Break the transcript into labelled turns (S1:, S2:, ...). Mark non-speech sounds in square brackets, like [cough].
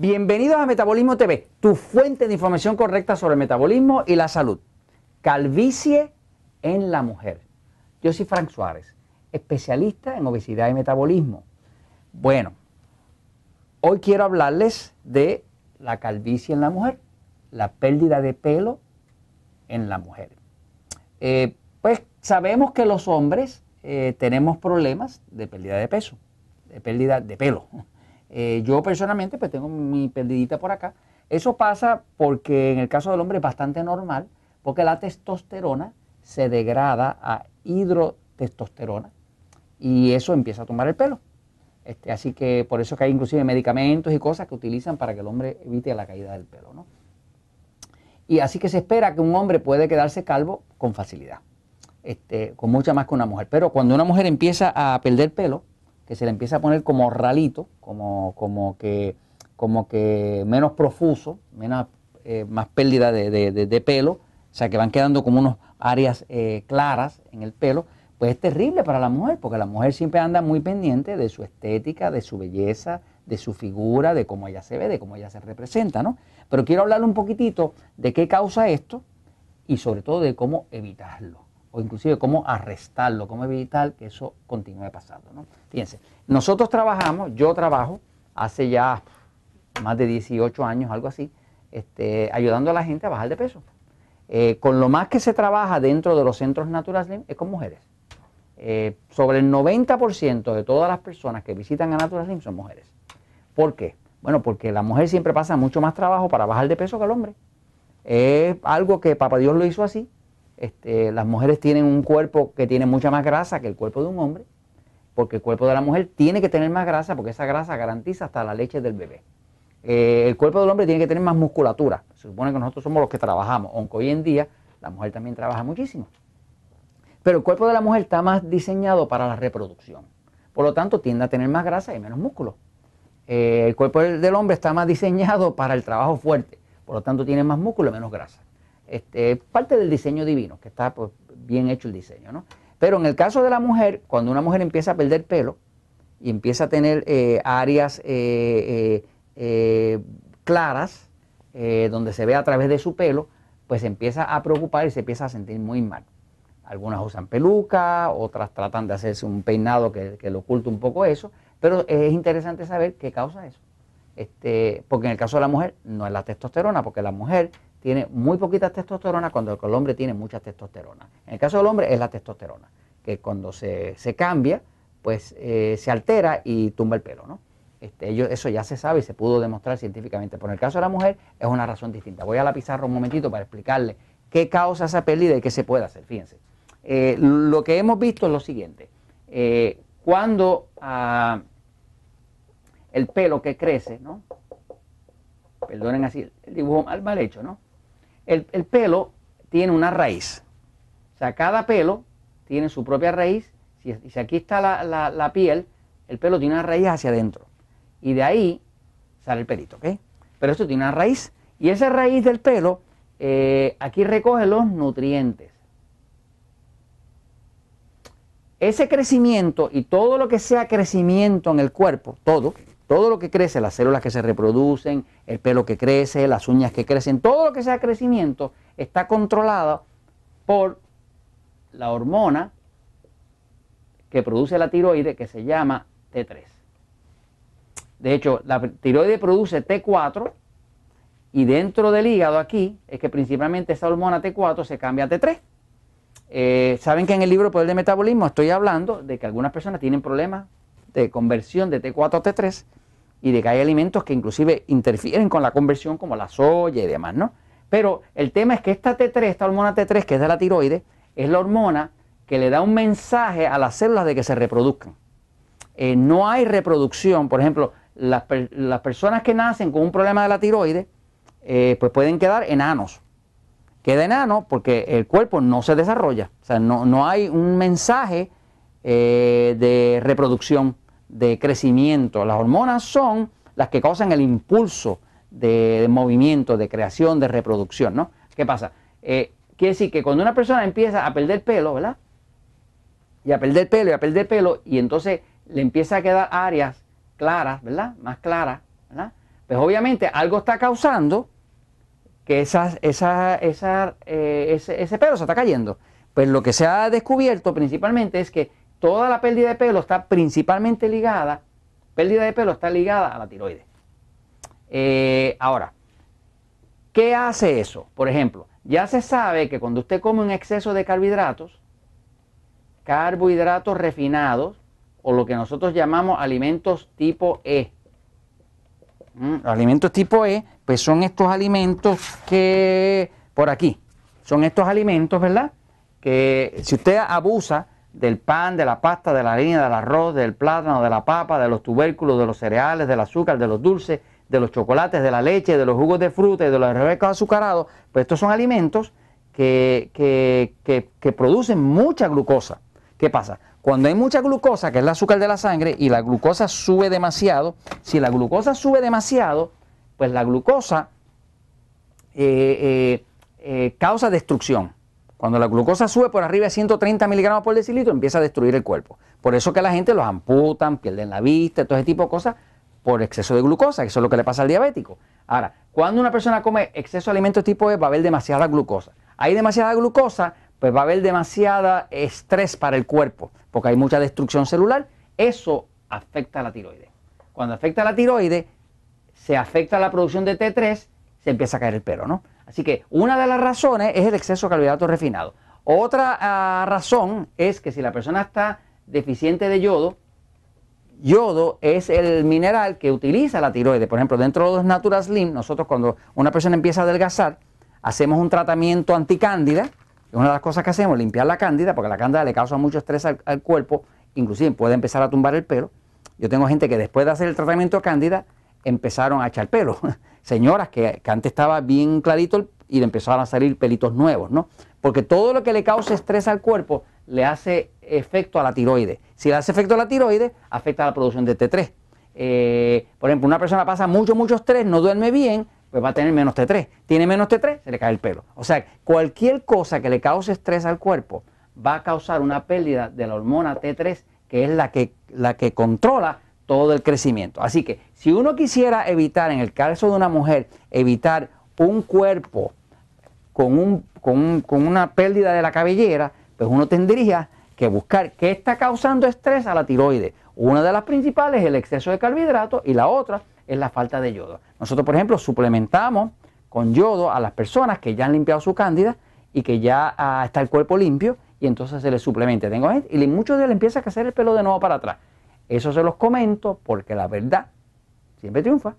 S1: Bienvenidos a Metabolismo TV, tu fuente de información correcta sobre el metabolismo y la salud. Calvicie en la mujer. Yo soy Frank Suárez, especialista en obesidad y metabolismo. Bueno, hoy quiero hablarles de la calvicie en la mujer, la pérdida de pelo en la mujer. Eh, pues sabemos que los hombres eh, tenemos problemas de pérdida de peso, de pérdida de pelo. Eh, yo personalmente pues tengo mi perdidita por acá. Eso pasa porque en el caso del hombre es bastante normal, porque la testosterona se degrada a hidrotestosterona y eso empieza a tomar el pelo. Este, así que por eso que hay inclusive medicamentos y cosas que utilizan para que el hombre evite la caída del pelo. ¿no? Y así que se espera que un hombre puede quedarse calvo con facilidad, este, con mucha más que una mujer. Pero cuando una mujer empieza a perder pelo, que se le empieza a poner como ralito, como, como, que, como que menos profuso, menos, eh, más pérdida de, pelo, o sea que van quedando como unas áreas eh, claras en el pelo, pues es terrible para la mujer, porque la mujer siempre anda muy pendiente de su estética, de su belleza, de su figura, de cómo ella se ve, de cómo ella se representa, ¿no? Pero quiero hablarle un poquitito de qué causa esto y sobre todo de cómo evitarlo o inclusive cómo arrestarlo, cómo evitar que eso continúe pasando. ¿no? Fíjense, nosotros trabajamos, yo trabajo hace ya más de 18 años, algo así, este, ayudando a la gente a bajar de peso. Eh, con lo más que se trabaja dentro de los centros Natural Slim es con mujeres. Eh, sobre el 90% de todas las personas que visitan a Natural Slim son mujeres. ¿Por qué? Bueno, porque la mujer siempre pasa mucho más trabajo para bajar de peso que el hombre. Es algo que Papá Dios lo hizo así este, las mujeres tienen un cuerpo que tiene mucha más grasa que el cuerpo de un hombre, porque el cuerpo de la mujer tiene que tener más grasa, porque esa grasa garantiza hasta la leche del bebé. Eh, el cuerpo del hombre tiene que tener más musculatura. Se supone que nosotros somos los que trabajamos, aunque hoy en día la mujer también trabaja muchísimo. Pero el cuerpo de la mujer está más diseñado para la reproducción. Por lo tanto, tiende a tener más grasa y menos músculo. Eh, el cuerpo del hombre está más diseñado para el trabajo fuerte. Por lo tanto, tiene más músculo y menos grasa. Este, parte del diseño divino, que está pues, bien hecho el diseño, ¿no? Pero en el caso de la mujer, cuando una mujer empieza a perder pelo y empieza a tener eh, áreas eh, eh, claras, donde se ve a través de su pelo, pues se empieza a preocupar y se empieza a sentir muy mal. Algunas usan peluca, otras tratan de hacerse un peinado que, que le oculta un poco eso, pero es interesante saber qué causa eso. Este, porque en el caso de la mujer no es la testosterona, porque la mujer tiene muy poquita testosterona cuando el hombre tiene mucha testosterona. En el caso del hombre es la testosterona, que cuando se, cambia, pues eh, se altera y tumba el pelo, ¿no? Este, eso ya se sabe y se pudo demostrar científicamente. Pero en el caso de la mujer es una razón distinta. Voy a la pizarra un momentito para explicarle qué causa esa pérdida y qué se puede hacer. Fíjense. Eh, lo que hemos visto es lo siguiente. Eh, cuando ah, el pelo que crece, ¿no? Perdonen así el dibujo mal hecho, ¿no? El, pelo tiene una raíz. O sea, cada pelo tiene su propia raíz. Si, si aquí está la, piel, el pelo tiene una raíz hacia adentro. Y de ahí sale el pelito, ¿ok? Pero esto tiene una raíz. Y esa raíz del pelo, eh, aquí recoge los nutrientes. Ese crecimiento y todo lo que sea crecimiento en el cuerpo, todo, todo lo que crece, las células que se reproducen, el pelo que crece, las uñas que crecen, todo lo que sea crecimiento está controlado por la hormona que produce la tiroide que se llama T3. De hecho, la tiroide produce T4 y dentro del hígado aquí es que principalmente esa hormona T4 se cambia a T3. Eh, Saben que en el libro Poder de Metabolismo estoy hablando de que algunas personas tienen problemas de conversión de T4 a T3 y de que hay alimentos que inclusive interfieren con la conversión como la soya y demás, ¿no? Pero el tema es que esta T3, esta hormona T3 que es de la tiroides, es la hormona que le da un mensaje a las células de que se reproduzcan. Eh, no hay reproducción, por ejemplo, las, personas que nacen con un problema de la tiroides, eh, pues pueden quedar enanos. Queda enano porque el cuerpo no se desarrolla, o sea, no, no hay un mensaje eh, de reproducción de crecimiento. Las hormonas son las que causan el impulso de, movimiento, de creación, de reproducción, ¿no? ¿Qué pasa? Eh, quiere decir que cuando una persona empieza a perder pelo, ¿verdad? Y a perder pelo y a perder pelo, y entonces le empieza a quedar áreas claras, ¿verdad? Más claras, ¿verdad? Pues obviamente algo está causando que esa, esa, esa, eh, ese pelo se está cayendo. Pues lo que se ha descubierto principalmente es que toda la pérdida de pelo está principalmente ligada, pérdida de pelo está ligada a la tiroides. Eh, ahora, ¿qué hace eso? Por ejemplo, ya se sabe que cuando usted come un exceso de carbohidratos, carbohidratos refinados, o lo que nosotros llamamos alimentos tipo E. Los alimentos tipo E, pues son estos alimentos que, por aquí, son estos alimentos, ¿verdad? Que si usted abusa del pan, de la pasta, de la harina, del arroz, del plátano, de la papa, de los tubérculos, de los cereales, del azúcar, de los dulces, de los chocolates, de la leche, de los jugos de fruta y de los refrescos azucarados, pues estos son alimentos que, que, producen mucha glucosa. ¿Qué pasa? Cuando hay mucha glucosa, que es el azúcar de la sangre, y la glucosa sube demasiado, si la glucosa sube demasiado, pues la glucosa eh, eh, eh, causa destrucción. Cuando la glucosa sube por arriba de 130 miligramos por decilitro, empieza a destruir el cuerpo. Por eso que la gente los amputan, pierden la vista, todo ese tipo de cosas, por exceso de glucosa, que eso es lo que le pasa al diabético. Ahora, cuando una persona come exceso de alimentos tipo E, va a haber demasiada glucosa. Hay demasiada glucosa, pues va a haber demasiada estrés para el cuerpo, porque hay mucha destrucción celular. Eso afecta a la tiroides. Cuando afecta a la tiroides, se afecta la producción de T3, empieza a caer el pelo, ¿no? Así que una de las razones es el exceso de carbohidratos refinados. Otra ah, razón es que si la persona está deficiente de yodo, yodo es el mineral que utiliza la tiroides. Por ejemplo, dentro de los Natural Slim, nosotros cuando una persona empieza a adelgazar, hacemos un tratamiento anticándida. Es una de las cosas que hacemos, limpiar la cándida, porque la cándida le causa mucho estrés al, al cuerpo, inclusive puede empezar a tumbar el pelo. Yo tengo gente que después de hacer el tratamiento cándida empezaron a echar pelo. [laughs] señoras que, antes estaba bien clarito y le empezaron a salir pelitos nuevos, ¿no? Porque todo lo que le causa estrés al cuerpo le hace efecto a la tiroides. Si le hace efecto a la tiroides, afecta a la producción de T3. Eh, por ejemplo, una persona pasa mucho, mucho estrés, no duerme bien, pues va a tener menos T3. Tiene menos T3, se le cae el pelo. O sea, cualquier cosa que le cause estrés al cuerpo va a causar una pérdida de la hormona T3, que es la que, la que controla todo el crecimiento. Así que si uno quisiera evitar, en el caso de una mujer, evitar un cuerpo con, un, con, con una pérdida de la cabellera, pues uno tendría que buscar qué está causando estrés a la tiroides. Una de las principales es el exceso de carbohidratos y la otra es la falta de yodo. Nosotros, por ejemplo, suplementamos con yodo a las personas que ya han limpiado su cándida y que ya ah, está el cuerpo limpio y entonces se les suplementa. Tengo gente, y muchos de ellos empieza a crecer el pelo de nuevo para atrás. Eso se los comento porque la verdad siempre triunfa.